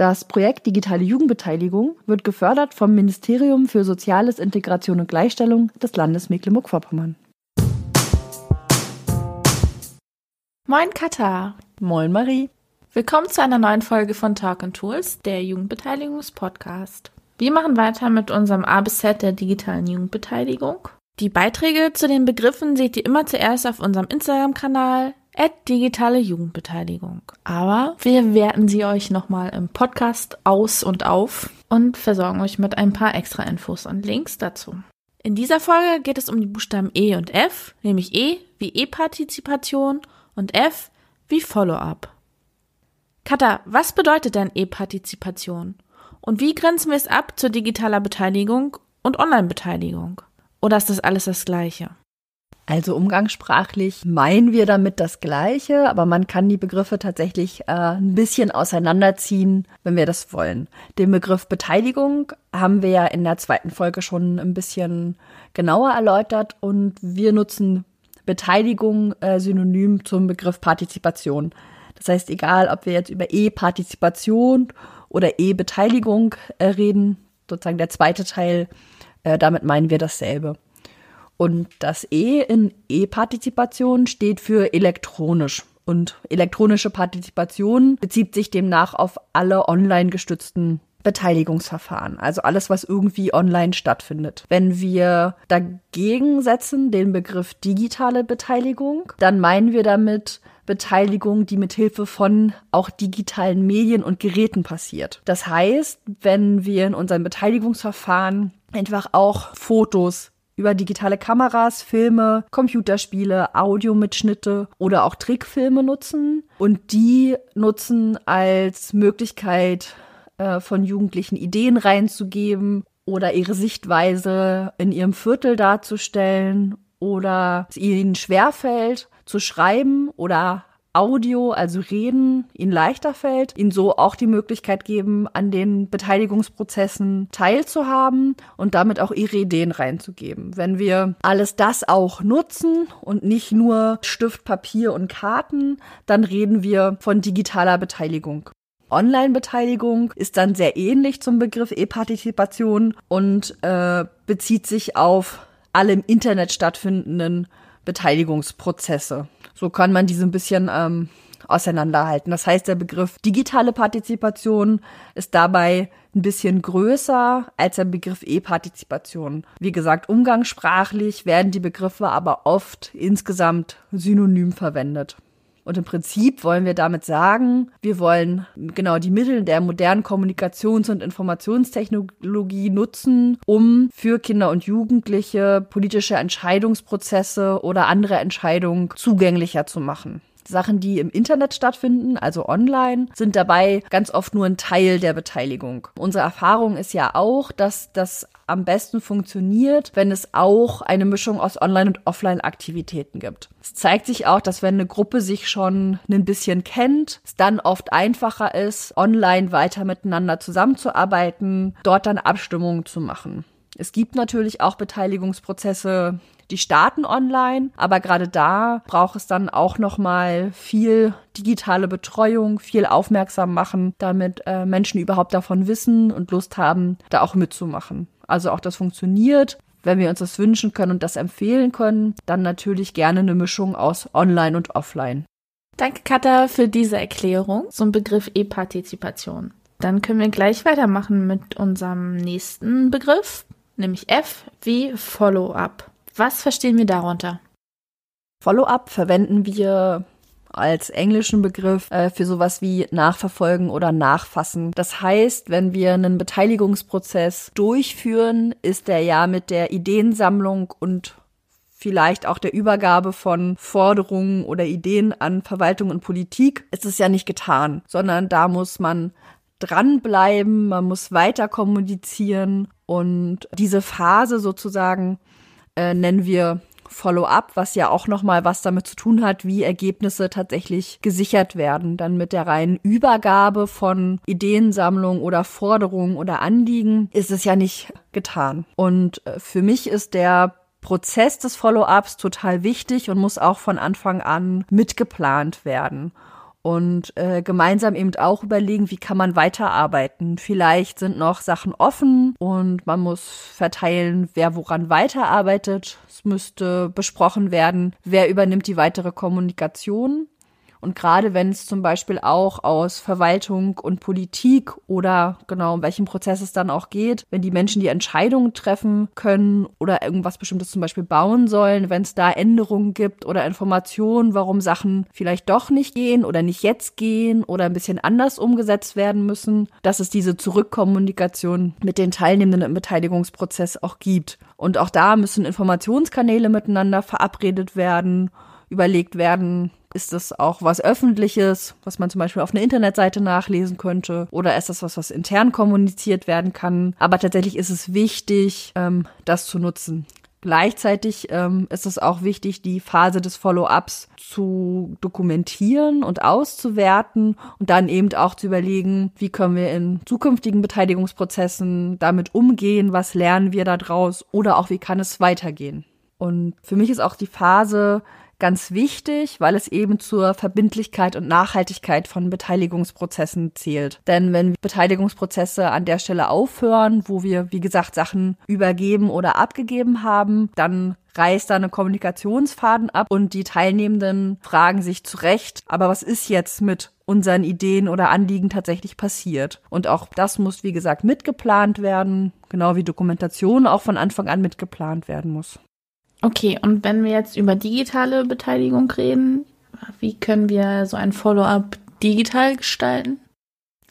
Das Projekt Digitale Jugendbeteiligung wird gefördert vom Ministerium für Soziales, Integration und Gleichstellung des Landes Mecklenburg-Vorpommern. Moin Katha. Moin Marie. Willkommen zu einer neuen Folge von Talk and Tools, der Jugendbeteiligungspodcast. Wir machen weiter mit unserem A bis Z der digitalen Jugendbeteiligung. Die Beiträge zu den Begriffen seht ihr immer zuerst auf unserem Instagram-Kanal digitale Jugendbeteiligung. Aber wir werten sie euch nochmal im Podcast aus und auf und versorgen euch mit ein paar extra Infos und Links dazu. In dieser Folge geht es um die Buchstaben E und F, nämlich E wie E-Partizipation und F wie Follow-up. Katha, was bedeutet denn E-Partizipation? Und wie grenzen wir es ab zur digitaler Beteiligung und Online-Beteiligung? Oder ist das alles das Gleiche? Also umgangssprachlich meinen wir damit das Gleiche, aber man kann die Begriffe tatsächlich äh, ein bisschen auseinanderziehen, wenn wir das wollen. Den Begriff Beteiligung haben wir ja in der zweiten Folge schon ein bisschen genauer erläutert und wir nutzen Beteiligung äh, synonym zum Begriff Partizipation. Das heißt, egal, ob wir jetzt über E-Partizipation oder E-Beteiligung äh, reden, sozusagen der zweite Teil, äh, damit meinen wir dasselbe. Und das E in E-Partizipation steht für elektronisch. Und elektronische Partizipation bezieht sich demnach auf alle online gestützten Beteiligungsverfahren, also alles, was irgendwie online stattfindet. Wenn wir dagegen setzen den Begriff digitale Beteiligung, dann meinen wir damit Beteiligung, die mit Hilfe von auch digitalen Medien und Geräten passiert. Das heißt, wenn wir in unserem Beteiligungsverfahren einfach auch Fotos über digitale Kameras, Filme, Computerspiele, Audiomitschnitte oder auch Trickfilme nutzen. Und die nutzen als Möglichkeit äh, von Jugendlichen Ideen reinzugeben oder ihre Sichtweise in ihrem Viertel darzustellen oder es ihnen schwerfällt zu schreiben oder Audio, also Reden, ihnen leichter fällt, ihnen so auch die Möglichkeit geben, an den Beteiligungsprozessen teilzuhaben und damit auch ihre Ideen reinzugeben. Wenn wir alles das auch nutzen und nicht nur Stift, Papier und Karten, dann reden wir von digitaler Beteiligung. Online-Beteiligung ist dann sehr ähnlich zum Begriff E-Partizipation und äh, bezieht sich auf alle im Internet stattfindenden Beteiligungsprozesse. So kann man diese ein bisschen ähm, auseinanderhalten. Das heißt, der Begriff digitale Partizipation ist dabei ein bisschen größer als der Begriff E-Partizipation. Wie gesagt, umgangssprachlich werden die Begriffe aber oft insgesamt synonym verwendet. Und im Prinzip wollen wir damit sagen, wir wollen genau die Mittel der modernen Kommunikations- und Informationstechnologie nutzen, um für Kinder und Jugendliche politische Entscheidungsprozesse oder andere Entscheidungen zugänglicher zu machen. Sachen, die im Internet stattfinden, also online, sind dabei ganz oft nur ein Teil der Beteiligung. Unsere Erfahrung ist ja auch, dass das am besten funktioniert, wenn es auch eine Mischung aus Online- und Offline-Aktivitäten gibt. Es zeigt sich auch, dass wenn eine Gruppe sich schon ein bisschen kennt, es dann oft einfacher ist, online weiter miteinander zusammenzuarbeiten, dort dann Abstimmungen zu machen. Es gibt natürlich auch Beteiligungsprozesse, die starten online, aber gerade da braucht es dann auch noch mal viel digitale Betreuung, viel aufmerksam machen, damit äh, Menschen überhaupt davon wissen und Lust haben, da auch mitzumachen. Also auch das funktioniert. Wenn wir uns das wünschen können und das empfehlen können, dann natürlich gerne eine Mischung aus Online und Offline. Danke, Katha, für diese Erklärung zum Begriff E-Partizipation. Dann können wir gleich weitermachen mit unserem nächsten Begriff, nämlich F wie Follow-up. Was verstehen wir darunter? Follow-up verwenden wir als englischen Begriff äh, für sowas wie Nachverfolgen oder Nachfassen. Das heißt, wenn wir einen Beteiligungsprozess durchführen, ist der ja mit der Ideensammlung und vielleicht auch der Übergabe von Forderungen oder Ideen an Verwaltung und Politik, ist es ja nicht getan, sondern da muss man dranbleiben, man muss weiter kommunizieren Und diese Phase sozusagen äh, nennen wir Follow-up, was ja auch nochmal was damit zu tun hat, wie Ergebnisse tatsächlich gesichert werden. Dann mit der reinen Übergabe von Ideensammlung oder Forderungen oder Anliegen ist es ja nicht getan. Und äh, für mich ist der Prozess des Follow-ups total wichtig und muss auch von Anfang an mitgeplant werden und äh, gemeinsam eben auch überlegen, wie kann man weiterarbeiten. Vielleicht sind noch Sachen offen und man muss verteilen, wer woran weiterarbeitet. Es müsste besprochen werden, wer übernimmt die weitere Kommunikation. Und gerade wenn es zum Beispiel auch aus Verwaltung und Politik oder genau um welchen Prozess es dann auch geht, wenn die Menschen die Entscheidungen treffen können oder irgendwas Bestimmtes zum Beispiel bauen sollen, wenn es da Änderungen gibt oder Informationen, warum Sachen vielleicht doch nicht gehen oder nicht jetzt gehen oder ein bisschen anders umgesetzt werden müssen, dass es diese Zurückkommunikation mit den Teilnehmenden im Beteiligungsprozess auch gibt. Und auch da müssen Informationskanäle miteinander verabredet werden, überlegt werden, ist das auch was Öffentliches, was man zum Beispiel auf einer Internetseite nachlesen könnte? Oder ist das was, was intern kommuniziert werden kann? Aber tatsächlich ist es wichtig, ähm, das zu nutzen. Gleichzeitig ähm, ist es auch wichtig, die Phase des Follow-ups zu dokumentieren und auszuwerten und dann eben auch zu überlegen, wie können wir in zukünftigen Beteiligungsprozessen damit umgehen, was lernen wir daraus oder auch wie kann es weitergehen. Und für mich ist auch die Phase ganz wichtig, weil es eben zur Verbindlichkeit und Nachhaltigkeit von Beteiligungsprozessen zählt. Denn wenn Beteiligungsprozesse an der Stelle aufhören, wo wir, wie gesagt, Sachen übergeben oder abgegeben haben, dann reißt da eine Kommunikationsfaden ab und die Teilnehmenden fragen sich zurecht, aber was ist jetzt mit unseren Ideen oder Anliegen tatsächlich passiert? Und auch das muss, wie gesagt, mitgeplant werden, genau wie Dokumentation auch von Anfang an mitgeplant werden muss. Okay, und wenn wir jetzt über digitale Beteiligung reden, wie können wir so ein Follow-up digital gestalten?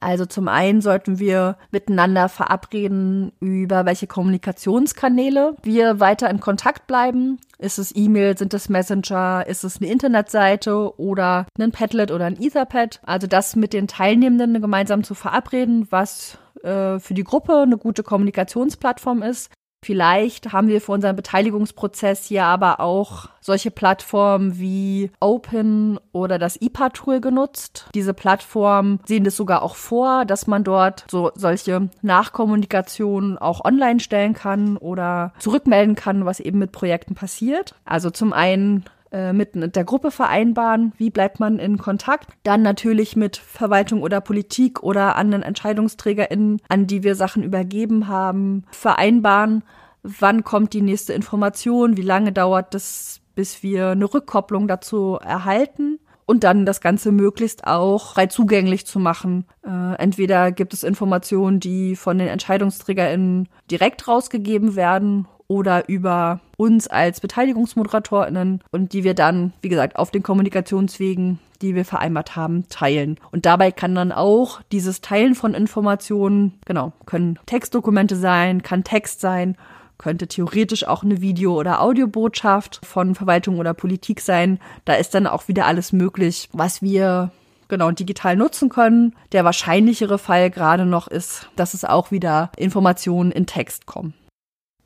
Also zum einen sollten wir miteinander verabreden, über welche Kommunikationskanäle wir weiter in Kontakt bleiben. Ist es E-Mail, sind es Messenger, ist es eine Internetseite oder ein Padlet oder ein Etherpad? Also das mit den Teilnehmenden gemeinsam zu verabreden, was äh, für die Gruppe eine gute Kommunikationsplattform ist. Vielleicht haben wir für unseren Beteiligungsprozess hier aber auch solche Plattformen wie Open oder das IPA-Tool genutzt. Diese Plattformen sehen das sogar auch vor, dass man dort so solche Nachkommunikationen auch online stellen kann oder zurückmelden kann, was eben mit Projekten passiert. Also zum einen äh, mit der Gruppe vereinbaren, wie bleibt man in Kontakt. Dann natürlich mit Verwaltung oder Politik oder anderen EntscheidungsträgerInnen, an die wir Sachen übergeben haben, vereinbaren, wann kommt die nächste Information, wie lange dauert es, bis wir eine Rückkopplung dazu erhalten und dann das Ganze möglichst auch frei zugänglich zu machen. Äh, entweder gibt es Informationen, die von den EntscheidungsträgerInnen direkt rausgegeben werden oder über uns als BeteiligungsmoderatorInnen und die wir dann, wie gesagt, auf den Kommunikationswegen, die wir vereinbart haben, teilen. Und dabei kann dann auch dieses Teilen von Informationen, genau, können Textdokumente sein, kann Text sein, könnte theoretisch auch eine Video- oder Audiobotschaft von Verwaltung oder Politik sein. Da ist dann auch wieder alles möglich, was wir genau digital nutzen können. Der wahrscheinlichere Fall gerade noch ist, dass es auch wieder Informationen in Text kommen.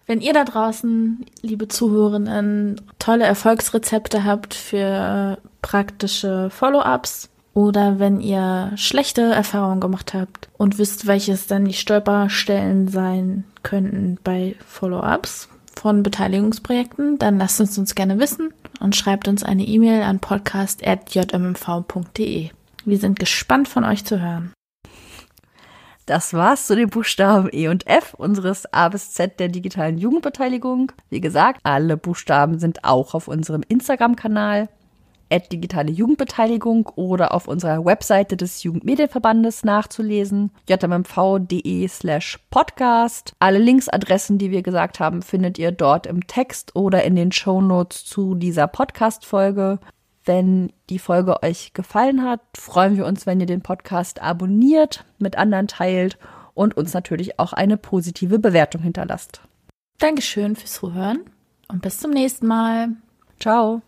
Wenn ihr da draußen, liebe Zuhörerinnen, tolle Erfolgsrezepte habt für praktische Follow-ups oder wenn ihr schlechte Erfahrungen gemacht habt und wisst, welches dann die Stolperstellen sein könnten bei Follow-ups von Beteiligungsprojekten, dann lasst uns uns gerne wissen und schreibt uns eine E-Mail an podcast.jmmv.de. Wir sind gespannt von euch zu hören. Das war's zu den Buchstaben E und F unseres A bis Z der digitalen Jugendbeteiligung. Wie gesagt, alle Buchstaben sind auch auf unserem Instagram-Kanal digitale Jugendbeteiligung oder auf unserer Webseite des Jugendmedienverbandes nachzulesen, jmmv.de slash podcast. Alle Linksadressen, die wir gesagt haben, findet ihr dort im Text oder in den Shownotes zu dieser Podcast-Folge. Wenn die Folge euch gefallen hat, freuen wir uns, wenn ihr den Podcast abonniert, mit anderen teilt und uns natürlich auch eine positive Bewertung hinterlasst. Dankeschön fürs Zuhören und bis zum nächsten Mal. Ciao.